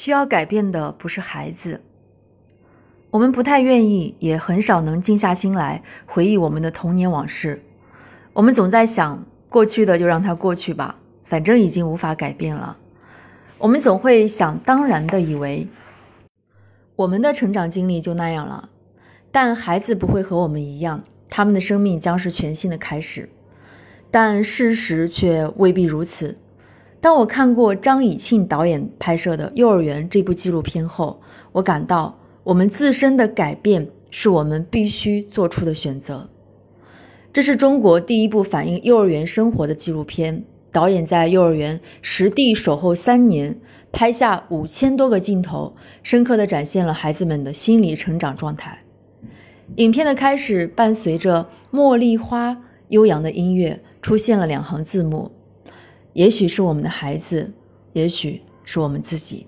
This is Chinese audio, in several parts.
需要改变的不是孩子。我们不太愿意，也很少能静下心来回忆我们的童年往事。我们总在想，过去的就让它过去吧，反正已经无法改变了。我们总会想当然的以为，我们的成长经历就那样了。但孩子不会和我们一样，他们的生命将是全新的开始。但事实却未必如此。当我看过张以庆导演拍摄的《幼儿园》这部纪录片后，我感到我们自身的改变是我们必须做出的选择。这是中国第一部反映幼儿园生活的纪录片。导演在幼儿园实地守候三年，拍下五千多个镜头，深刻地展现了孩子们的心理成长状态。影片的开始伴随着《茉莉花》悠扬的音乐。出现了两行字幕，也许是我们的孩子，也许是我们自己。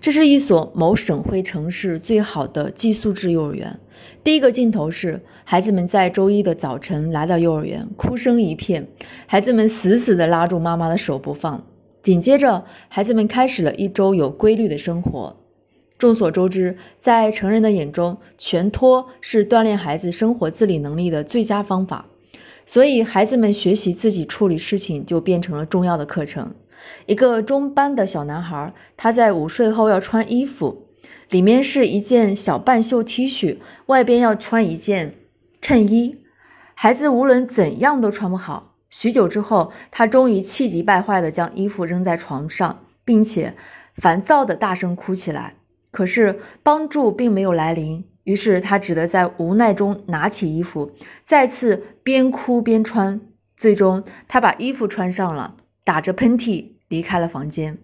这是一所某省会城市最好的寄宿制幼儿园。第一个镜头是孩子们在周一的早晨来到幼儿园，哭声一片，孩子们死死地拉住妈妈的手不放。紧接着，孩子们开始了一周有规律的生活。众所周知，在成人的眼中，全托是锻炼孩子生活自理能力的最佳方法。所以，孩子们学习自己处理事情就变成了重要的课程。一个中班的小男孩，他在午睡后要穿衣服，里面是一件小半袖 T 恤，外边要穿一件衬衣。孩子无论怎样都穿不好。许久之后，他终于气急败坏地将衣服扔在床上，并且烦躁地大声哭起来。可是，帮助并没有来临。于是他只得在无奈中拿起衣服，再次边哭边穿。最终，他把衣服穿上了，打着喷嚏离开了房间。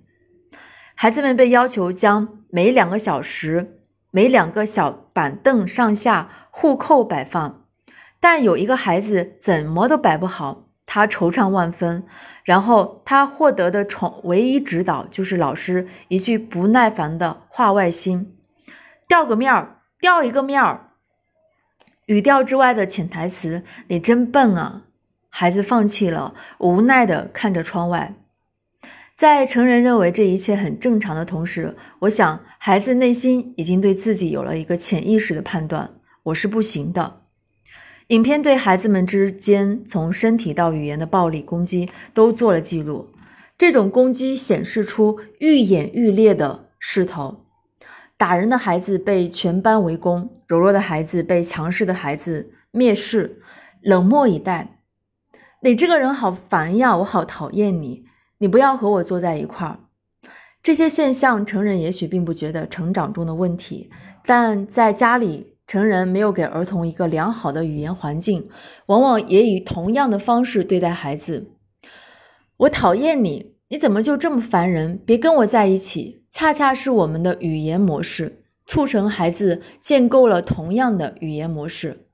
孩子们被要求将每两个小时、每两个小板凳上下互扣摆放，但有一个孩子怎么都摆不好，他惆怅万分。然后他获得的宠唯一指导就是老师一句不耐烦的话外音：“掉个面儿。”掉一个面儿，语调之外的潜台词：“你真笨啊！”孩子放弃了，无奈地看着窗外。在成人认为这一切很正常的同时，我想孩子内心已经对自己有了一个潜意识的判断：“我是不行的。”影片对孩子们之间从身体到语言的暴力攻击都做了记录，这种攻击显示出愈演愈烈的势头。打人的孩子被全班围攻，柔弱的孩子被强势的孩子蔑视、冷漠以待。你这个人好烦呀，我好讨厌你，你不要和我坐在一块儿。这些现象，成人也许并不觉得成长中的问题，但在家里，成人没有给儿童一个良好的语言环境，往往也以同样的方式对待孩子。我讨厌你，你怎么就这么烦人？别跟我在一起。恰恰是我们的语言模式促成孩子建构了同样的语言模式。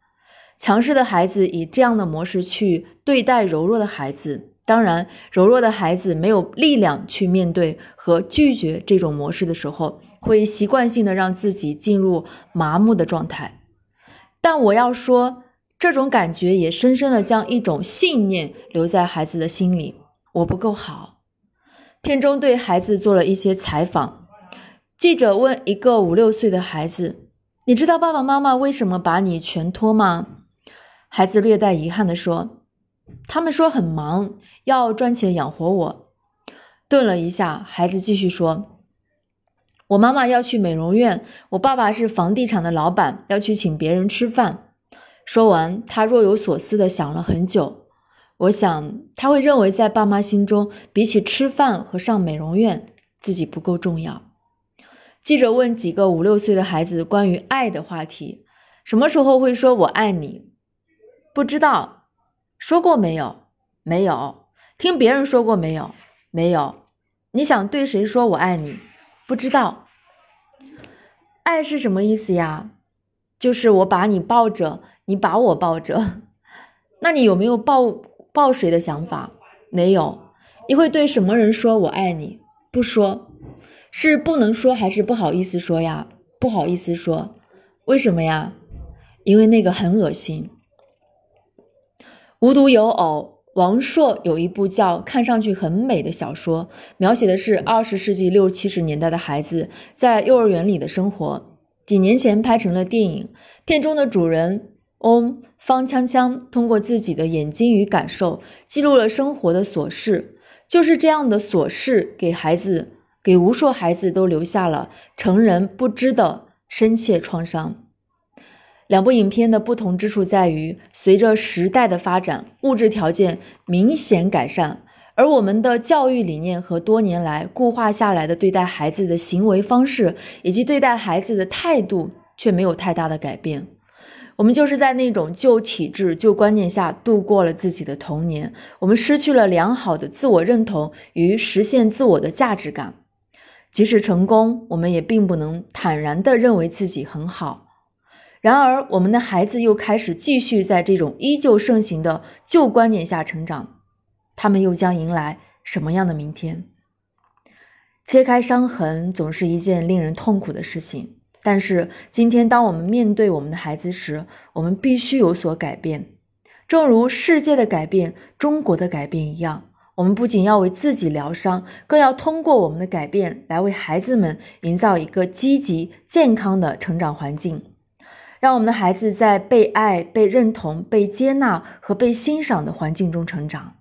强势的孩子以这样的模式去对待柔弱的孩子，当然，柔弱的孩子没有力量去面对和拒绝这种模式的时候，会习惯性的让自己进入麻木的状态。但我要说，这种感觉也深深的将一种信念留在孩子的心里：我不够好。片中对孩子做了一些采访，记者问一个五六岁的孩子：“你知道爸爸妈妈为什么把你全托吗？”孩子略带遗憾地说：“他们说很忙，要赚钱养活我。”顿了一下，孩子继续说：“我妈妈要去美容院，我爸爸是房地产的老板，要去请别人吃饭。”说完，他若有所思地想了很久。我想他会认为，在爸妈心中，比起吃饭和上美容院，自己不够重要。记者问几个五六岁的孩子关于爱的话题：什么时候会说我爱你？不知道。说过没有？没有。听别人说过没有？没有。你想对谁说我爱你？不知道。爱是什么意思呀？就是我把你抱着，你把我抱着。那你有没有抱？抱谁的想法没有？你会对什么人说我爱你？不说，是不能说还是不好意思说呀？不好意思说，为什么呀？因为那个很恶心。无独有偶，王朔有一部叫《看上去很美》的小说，描写的是二十世纪六七十年代的孩子在幼儿园里的生活。几年前拍成了电影，片中的主人翁方锵锵通过自己的眼睛与感受，记录了生活的琐事。就是这样的琐事，给孩子，给无数孩子都留下了成人不知的深切创伤。两部影片的不同之处在于，随着时代的发展，物质条件明显改善，而我们的教育理念和多年来固化下来的对待孩子的行为方式以及对待孩子的态度却没有太大的改变。我们就是在那种旧体制、旧观念下度过了自己的童年，我们失去了良好的自我认同与实现自我的价值感。即使成功，我们也并不能坦然地认为自己很好。然而，我们的孩子又开始继续在这种依旧盛行的旧观念下成长，他们又将迎来什么样的明天？揭开伤痕总是一件令人痛苦的事情，但是今天，当我们面对我们的孩子时，我们必须有所改变。正如世界的改变、中国的改变一样，我们不仅要为自己疗伤，更要通过我们的改变来为孩子们营造一个积极、健康的成长环境。让我们的孩子在被爱、被认同、被接纳和被欣赏的环境中成长。